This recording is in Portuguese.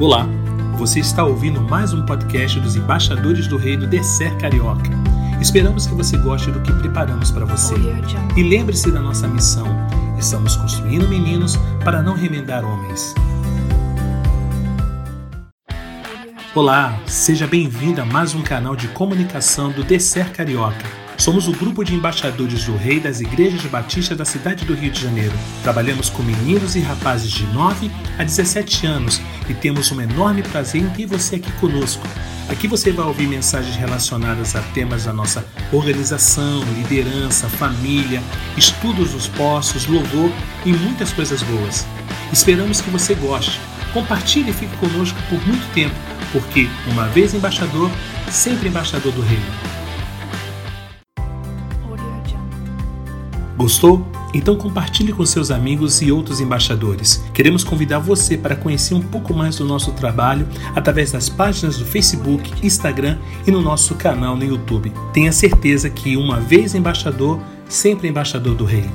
Olá, você está ouvindo mais um podcast dos Embaixadores do Reino Descer Carioca. Esperamos que você goste do que preparamos para você. E lembre-se da nossa missão: estamos construindo meninos para não remendar homens. Olá, seja bem-vindo a mais um canal de comunicação do Descer Carioca. Somos o grupo de embaixadores do Rei das Igrejas Batistas da cidade do Rio de Janeiro. Trabalhamos com meninos e rapazes de 9 a 17 anos e temos um enorme prazer em ter você aqui conosco. Aqui você vai ouvir mensagens relacionadas a temas da nossa organização, liderança, família, estudos dos postos, louvor e muitas coisas boas. Esperamos que você goste. Compartilhe e fique conosco por muito tempo, porque, uma vez embaixador, sempre embaixador do reino. Gostou? Então compartilhe com seus amigos e outros embaixadores. Queremos convidar você para conhecer um pouco mais do nosso trabalho através das páginas do Facebook, Instagram e no nosso canal no YouTube. Tenha certeza que uma vez embaixador, sempre embaixador do Rei.